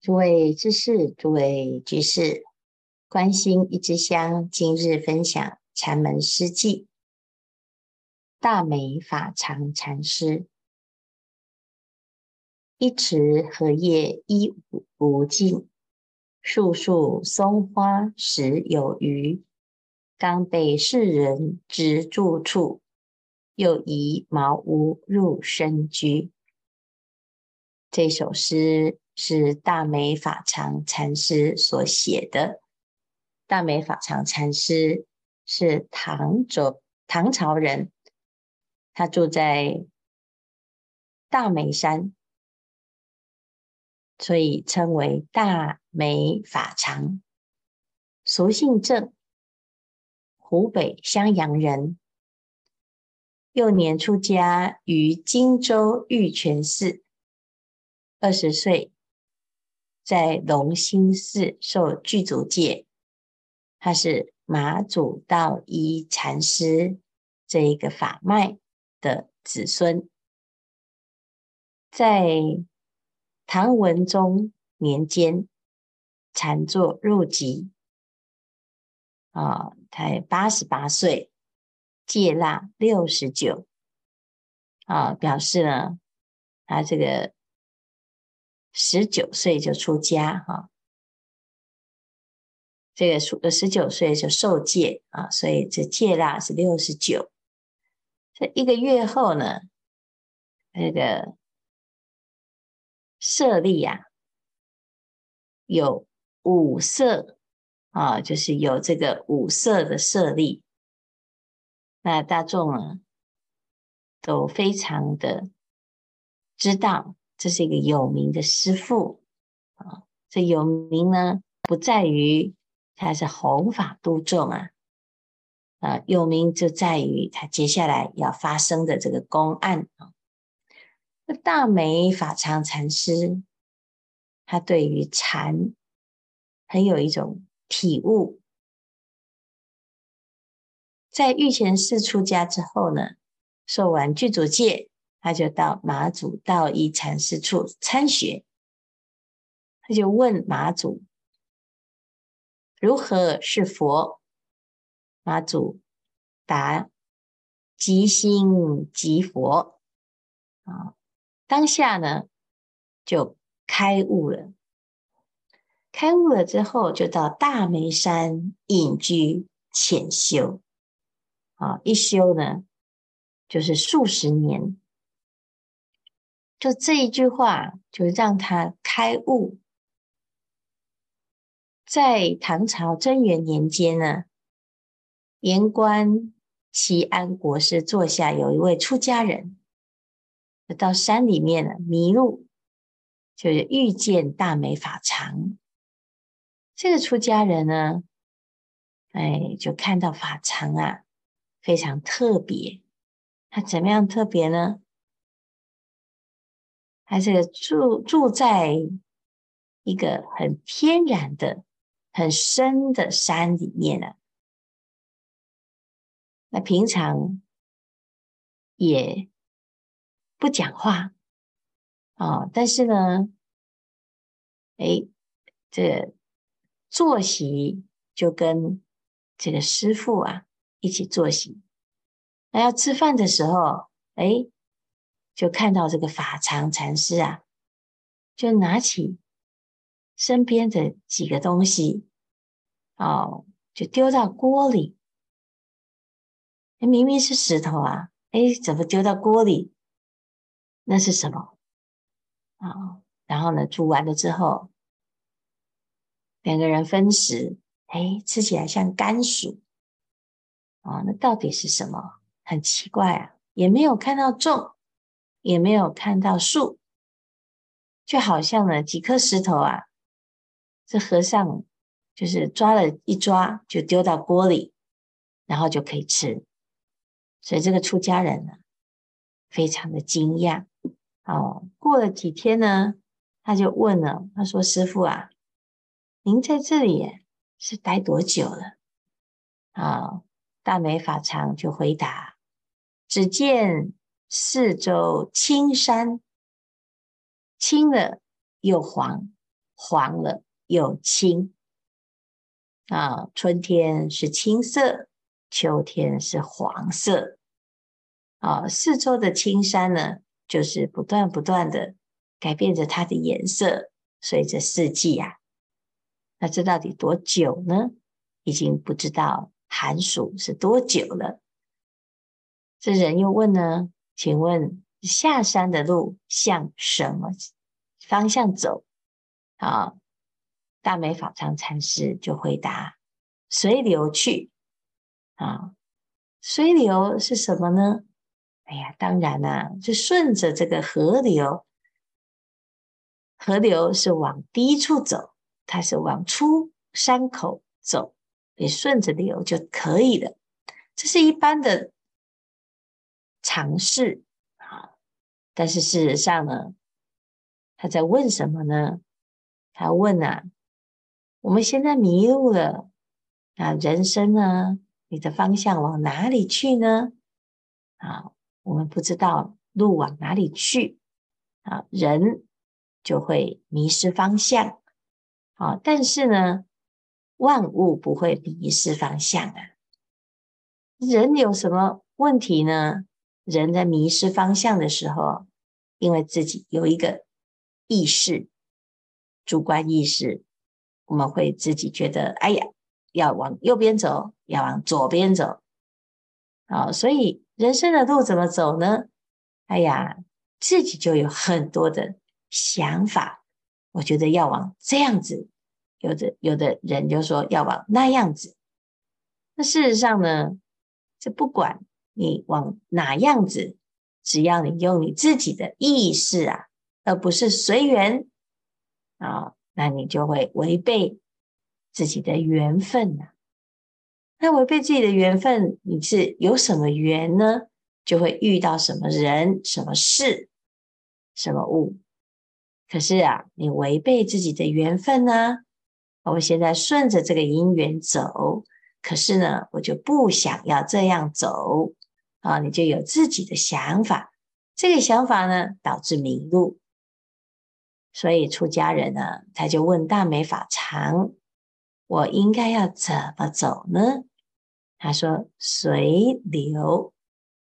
诸位知识，诸位居士，关心一枝香，今日分享禅门诗偈。大美法常禅师，一池荷叶一无尽，树树松花实有余。刚被世人知住处，又移茅屋入深居。这首诗。是大美法常禅师所写的。大美法常禅师是唐州唐朝人，他住在大梅山，所以称为大美法常。俗姓郑，湖北襄阳人。幼年出家于荆州玉泉寺，二十岁。在龙兴寺受具足戒，他是马祖道一禅师这一个法脉的子孙。在唐文宗年间，禅坐入籍，啊，才八十八岁，戒腊六十九，啊，表示呢，他这个。十九岁就出家哈，这个十十九岁就受戒啊，所以这戒腊是六十九。这一个月后呢，那个舍利呀，有五色啊，就是有这个五色的舍利，那大众呢都非常的知道。这是一个有名的师父啊，这有名呢，不在于他是弘法度众啊，啊，有名就在于他接下来要发生的这个公案啊。那大美法常禅师，他对于禅很有一种体悟，在玉泉寺出家之后呢，受完具足戒。他就到马祖道一禅师处参学，他就问马祖如何是佛？马祖答：即心即佛。啊，当下呢就开悟了。开悟了之后，就到大梅山隐居潜修。啊，一修呢就是数十年。就这一句话，就让他开悟。在唐朝贞元年间呢，言官齐安国师座下有一位出家人，到山里面呢迷路，就是遇见大美法常。这个出家人呢，哎，就看到法常啊，非常特别。他怎么样特别呢？他这个住住在一个很天然的、很深的山里面呢。那平常也不讲话啊，但是呢，哎，这个坐席就跟这个师傅啊一起坐席。那要吃饭的时候，哎。就看到这个法常禅师啊，就拿起身边的几个东西，哦，就丢到锅里。明明是石头啊，哎，怎么丢到锅里？那是什么？啊、哦，然后呢，煮完了之后，两个人分食，哎，吃起来像甘薯。啊、哦，那到底是什么？很奇怪啊，也没有看到重。也没有看到树，就好像呢几颗石头啊，这和尚就是抓了一抓就丢到锅里，然后就可以吃。所以这个出家人呢，非常的惊讶。哦，过了几天呢，他就问了，他说：“师父啊，您在这里是待多久了？”啊，大美法常就回答：“只见。”四周青山，青了又黄，黄了又青啊，春天是青色，秋天是黄色啊，四周的青山呢，就是不断不断的改变着它的颜色，随着四季啊。那这到底多久呢？已经不知道寒暑是多久了。这人又问呢，请问下山的路向什么方向走？啊，大美法常禅师就回答：随流去。啊，随流是什么呢？哎呀，当然啦、啊，就顺着这个河流，河流是往低处走，它是往出山口走，你顺着流就可以了。这是一般的。尝试啊，但是事实上呢，他在问什么呢？他问啊，我们现在迷路了啊，人生呢，你的方向往哪里去呢？啊，我们不知道路往哪里去啊，人就会迷失方向啊。但是呢，万物不会迷失方向啊。人有什么问题呢？人在迷失方向的时候，因为自己有一个意识、主观意识，我们会自己觉得，哎呀，要往右边走，要往左边走，好，所以人生的路怎么走呢？哎呀，自己就有很多的想法，我觉得要往这样子，有的有的人就说要往那样子，那事实上呢，这不管。你往哪样子？只要你用你自己的意识啊，而不是随缘啊，那你就会违背自己的缘分呐、那违背自己的缘分，你是有什么缘呢？就会遇到什么人、什么事、什么物。可是啊，你违背自己的缘分呢、啊？我现在顺着这个因缘走，可是呢，我就不想要这样走。啊，你就有自己的想法，这个想法呢，导致迷路。所以出家人呢，他就问大美法常：“我应该要怎么走呢？”他说：“随流，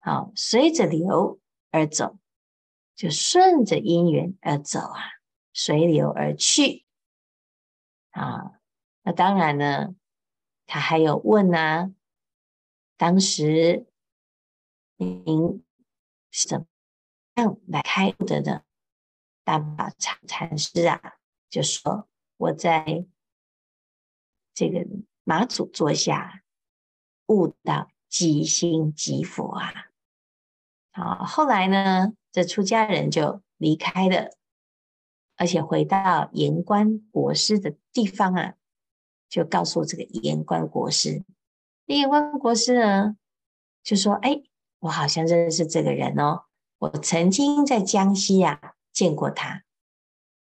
好，随着流而走，就顺着因缘而走啊，随流而去。”啊，那当然呢，他还有问啊，当时。您是怎么样来开悟的呢？大法常禅师啊，就说我在这个马祖座下悟到即心即佛啊。好，后来呢，这出家人就离开了，而且回到延观国师的地方啊，就告诉这个延观国师。延观国师呢，就说：“哎。”我好像认识这个人哦，我曾经在江西啊见过他，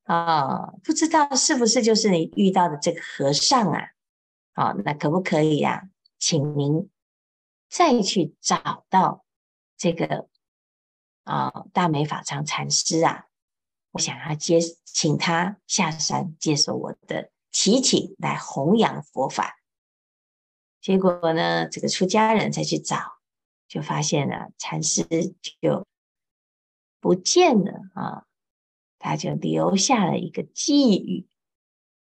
哦，不知道是不是就是你遇到的这个和尚啊？哦，那可不可以啊？请您再去找到这个啊、大美法常禅师啊，我想要接请他下山接受我的祈请，来弘扬佛法。结果呢，这个出家人才去找。就发现了禅师就不见了啊，他就留下了一个寄语：“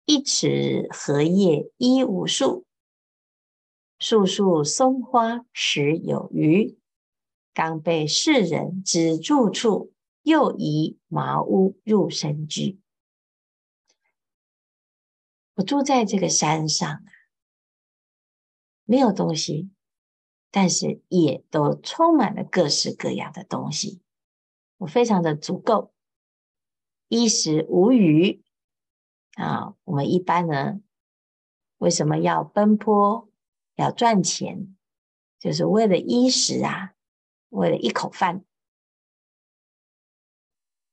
一池荷叶一无数，树树松花实有余。刚被世人知住处，又移茅屋入深居。”我住在这个山上啊，没有东西。但是也都充满了各式各样的东西，我非常的足够，衣食无虞啊。我们一般呢，为什么要奔波，要赚钱，就是为了衣食啊，为了一口饭。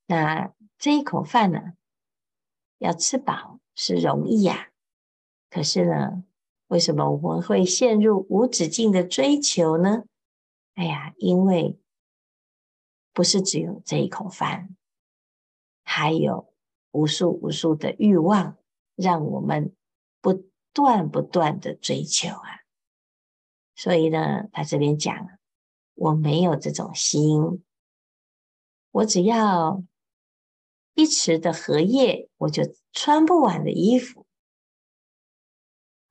那这一口饭呢，要吃饱是容易呀，可是呢，为什么我们会陷入无止境的追求呢？哎呀，因为不是只有这一口饭，还有无数无数的欲望，让我们不断不断的追求啊。所以呢，他这边讲，我没有这种心，我只要一池的荷叶，我就穿不完的衣服，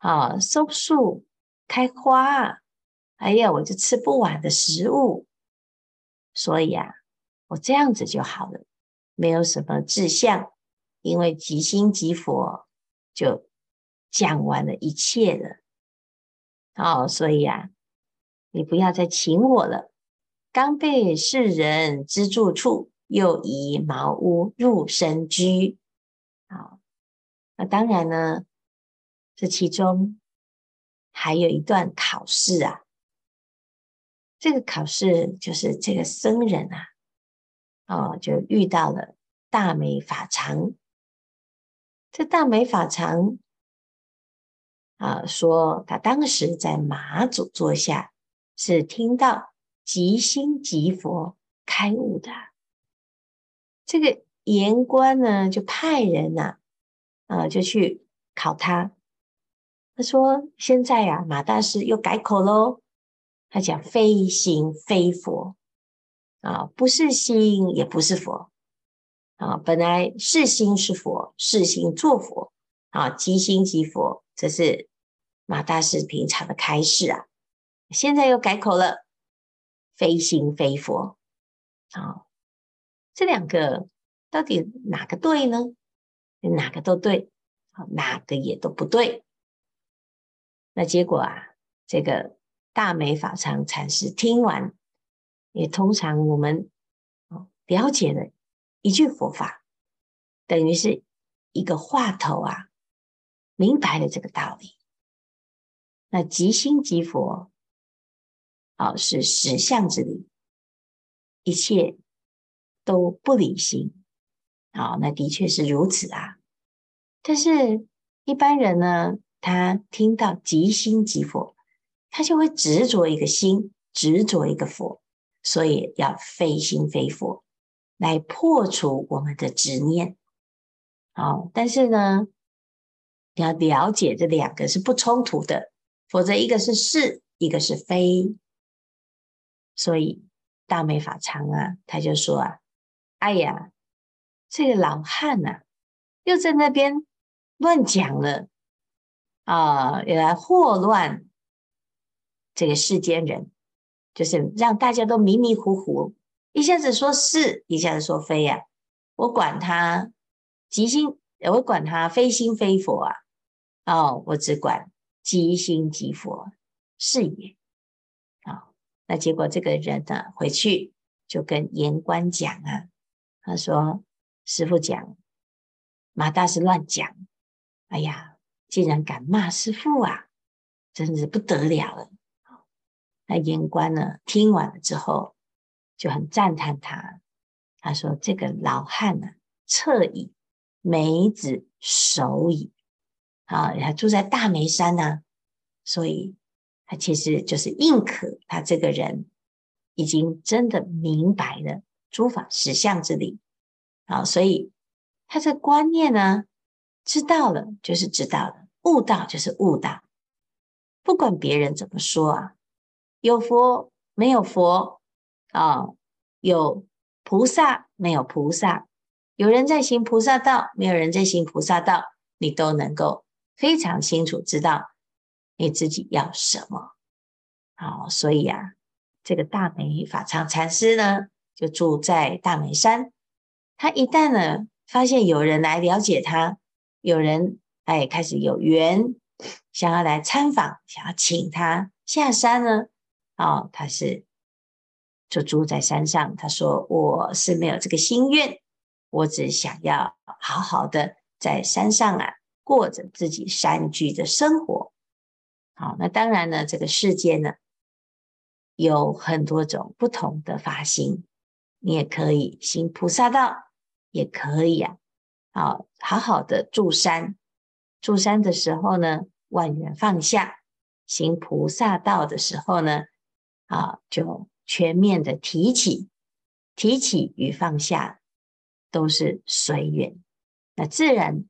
啊，松树开花，哎呀，我就吃不完的食物。所以啊，我这样子就好了，没有什么志向，因为即心即佛，就讲完了一切了。哦，所以啊，你不要再请我了。刚被世人资助处，又移茅屋入深居。好，那当然呢，这其中还有一段考试啊。这个考试就是这个僧人啊，哦，就遇到了大美法常。这大美法常。啊，说他当时在马祖座下，是听到即心即佛开悟的。这个言官呢，就派人呐、啊，就去考他。他说：“现在呀、啊，马大师又改口喽。他讲非心非佛啊，不是心也不是佛啊。本来是心是佛，是心作佛啊，即心即佛。”这是马大师平常的开示啊，现在又改口了，非心非佛。好，这两个到底哪个对呢？哪个都对，好，哪个也都不对。那结果啊，这个大美法常禅师听完，也通常我们了解了一句佛法，等于是一个话头啊。明白了这个道理，那即心即佛，啊，是实相之理，一切都不离心，啊，那的确是如此啊。但是一般人呢，他听到即心即佛，他就会执着一个心，执着一个佛，所以要非心非佛来破除我们的执念。好，但是呢，你要了解这两个是不冲突的，否则一个是是，一个是非。所以大美法常啊，他就说啊：“哎呀，这个老汉呐、啊，又在那边乱讲了啊，也来祸乱这个世间人，就是让大家都迷迷糊糊，一下子说是，一下子说非呀、啊。我管他即心，我管他非心非佛啊。”哦，我只管即心即佛是也。好、哦，那结果这个人呢，回去就跟言官讲啊，他说：“师傅讲马大师乱讲，哎呀，竟然敢骂师父啊，真是不得了了。”那言官呢，听完了之后就很赞叹他，他说：“这个老汉呢，彻矣，梅子熟矣。”啊，他住在大梅山呢、所以他其实就是认可他这个人已经真的明白了诸法实相之理。啊，所以他这观念呢，知道了就是知道了，悟道就是悟道，不管别人怎么说啊，有佛没有佛啊，有菩萨没有菩萨，有人在行菩萨道，没有人在行菩萨道，你都能够。非常清楚知道你自己要什么，好，所以啊，这个大美法常禅师呢，就住在大美山。他一旦呢发现有人来了解他，有人哎开始有缘想要来参访，想要请他下山呢，哦，他是就住在山上。他说：“我是没有这个心愿，我只想要好好的在山上啊。”过着自己山居的生活，好，那当然呢，这个世界呢有很多种不同的法心，你也可以行菩萨道，也可以啊，好，好好的住山，住山的时候呢，万缘放下；行菩萨道的时候呢，啊，就全面的提起，提起与放下都是随缘。那自然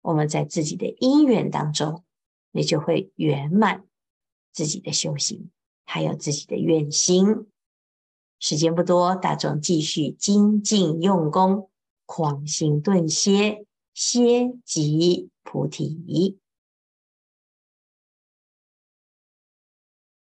我们在自己的因缘当中，你就会圆满自己的修行，还有自己的愿心。时间不多，大众继续精进用功，狂心顿歇，歇即菩提。